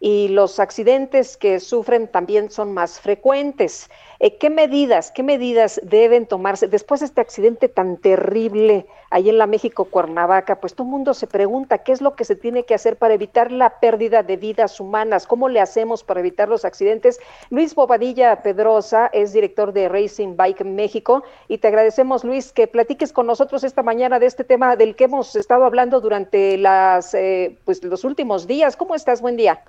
y los accidentes que sufren también son más frecuentes. Eh, ¿Qué medidas, qué medidas deben tomarse después de este accidente tan terrible ahí en la México Cuernavaca? Pues todo el mundo se pregunta qué es lo que se tiene que hacer para evitar la pérdida de vidas humanas, cómo le hacemos para evitar los accidentes. Luis Bobadilla Pedrosa es director de Racing Bike México y te agradecemos, Luis, que platiques con nosotros esta mañana de este tema del que hemos estado hablando durante las, eh, pues, los últimos días. ¿Cómo estás? Buen día.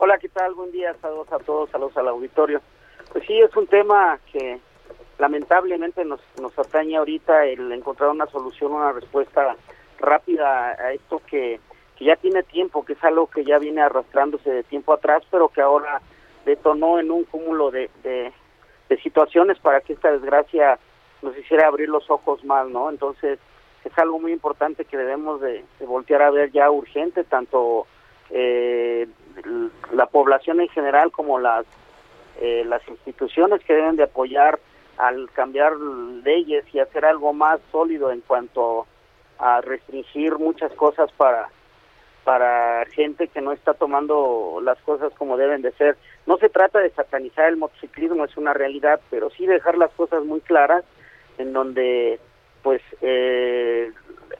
Hola, ¿qué tal? Buen día, saludos a todos, saludos al auditorio. Pues sí, es un tema que lamentablemente nos, nos atañe ahorita el encontrar una solución, una respuesta rápida a esto que, que ya tiene tiempo, que es algo que ya viene arrastrándose de tiempo atrás, pero que ahora detonó en un cúmulo de, de, situaciones para que esta desgracia nos hiciera abrir los ojos más, ¿no? Entonces, es algo muy importante que debemos de, de voltear a ver ya urgente, tanto eh, la población en general como las eh, las instituciones que deben de apoyar al cambiar leyes y hacer algo más sólido en cuanto a restringir muchas cosas para para gente que no está tomando las cosas como deben de ser. No se trata de satanizar el motociclismo, es una realidad, pero sí dejar las cosas muy claras en donde pues eh,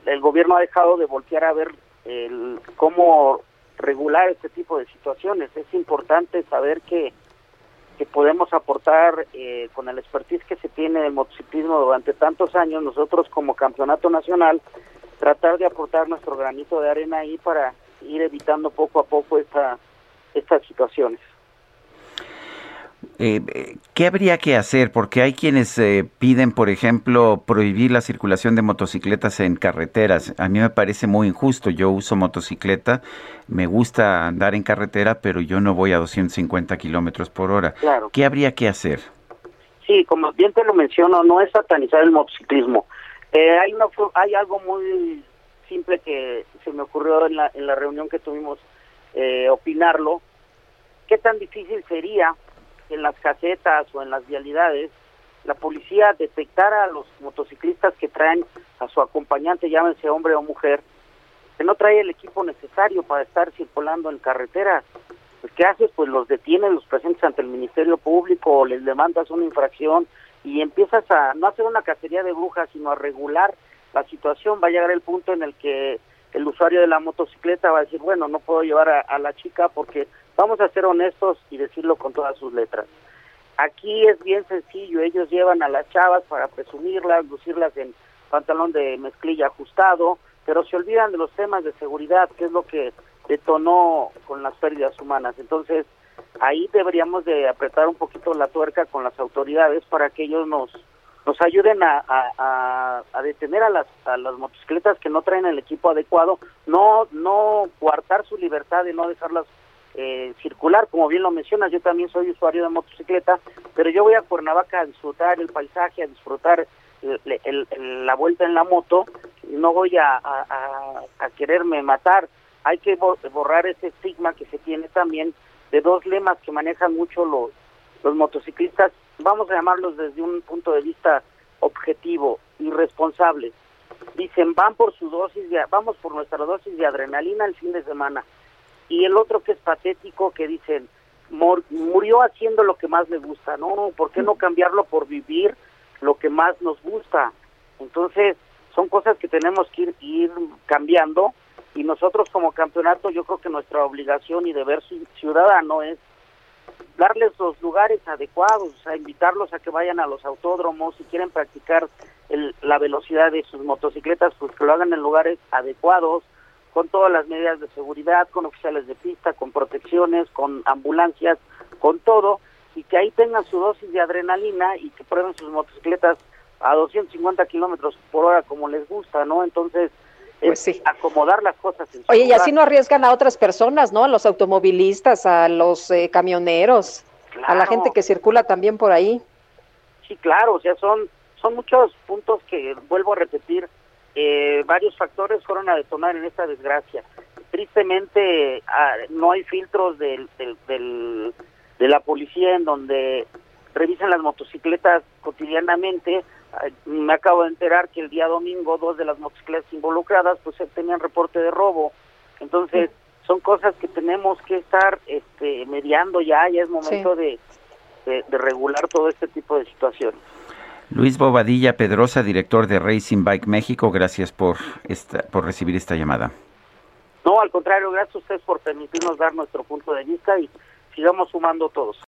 el gobierno ha dejado de voltear a ver el, cómo regular este tipo de situaciones. Es importante saber que, que podemos aportar eh, con el expertise que se tiene del motociclismo durante tantos años, nosotros como campeonato nacional, tratar de aportar nuestro granito de arena ahí para ir evitando poco a poco esta, estas situaciones. Eh, ¿Qué habría que hacer? Porque hay quienes eh, piden, por ejemplo, prohibir la circulación de motocicletas en carreteras. A mí me parece muy injusto. Yo uso motocicleta, me gusta andar en carretera, pero yo no voy a 250 kilómetros por hora. Claro. ¿Qué habría que hacer? Sí, como bien te lo menciono, no es satanizar el motociclismo. Eh, hay, una, hay algo muy simple que se me ocurrió en la, en la reunión que tuvimos eh, opinarlo. ¿Qué tan difícil sería en las casetas o en las vialidades, la policía detectara a los motociclistas que traen a su acompañante, llámense hombre o mujer, que no trae el equipo necesario para estar circulando en carretera. Pues, ¿Qué haces? Pues los detienes, los presentes ante el Ministerio Público, les demandas una infracción y empiezas a no hacer una cacería de brujas, sino a regular la situación. Va a llegar el punto en el que el usuario de la motocicleta va a decir, bueno, no puedo llevar a la chica porque Vamos a ser honestos y decirlo con todas sus letras. Aquí es bien sencillo, ellos llevan a las chavas para presumirlas, lucirlas en pantalón de mezclilla ajustado, pero se olvidan de los temas de seguridad, que es lo que detonó con las pérdidas humanas. Entonces, ahí deberíamos de apretar un poquito la tuerca con las autoridades para que ellos nos nos ayuden a, detener a las, a las motocicletas que no traen el equipo adecuado, no no coartar su libertad y no dejarlas eh, circular, como bien lo mencionas, yo también soy usuario de motocicleta, pero yo voy a Cuernavaca a disfrutar el paisaje, a disfrutar la vuelta en la moto, no voy a, quererme matar. Hay que borrar ese estigma que se tiene también de dos lemas que manejan mucho los motociclistas, vamos a llamarlos desde un punto de vista objetivo y responsable. Dicen, van por su dosis de, vamos por nuestra dosis de adrenalina el fin de semana y el otro que es patético que dicen murió haciendo lo que más le gusta, no, ¿por qué no cambiarlo por vivir lo que más nos gusta? Entonces, son cosas que tenemos que ir, ir cambiando y nosotros como campeonato yo creo que nuestra obligación y deber ciudadano es darles los lugares adecuados, o sea, invitarlos a que vayan a los autódromos, si quieren practicar el, la velocidad de sus motocicletas, pues que lo hagan en lugares adecuados, con todas las medidas de seguridad, con oficiales de pista, con protecciones, con ambulancias, con todo, y que ahí tengan su dosis de adrenalina y que prueben sus motocicletas a 250 kilómetros por hora como les gusta, ¿no? Entonces, pues es acomodar las cosas. En Oye, y así no arriesgan a otras personas, ¿no? A los automovilistas, a los eh, camioneros, a la gente que circula también por ahí. Sí, claro, o sea, son, son muchos puntos que, vuelvo a repetir, eh, varios factores fueron a detonar en esta desgracia. Tristemente, ah, no hay filtros del, del, de la policía en donde revisan las motocicletas cotidianamente. Me acabo de enterar que el día domingo dos de las motocicletas involucradas pues tenían reporte de robo. Entonces, son cosas que tenemos que estar este, mediando ya, ya es momento de, de, regular todo este tipo de situaciones. Luis Bobadilla Pedrosa, director de Racing Bike México, gracias por, esta, por recibir esta llamada. No, al contrario, gracias a ustedes por permitirnos dar nuestro punto de vista y sigamos sumando todos.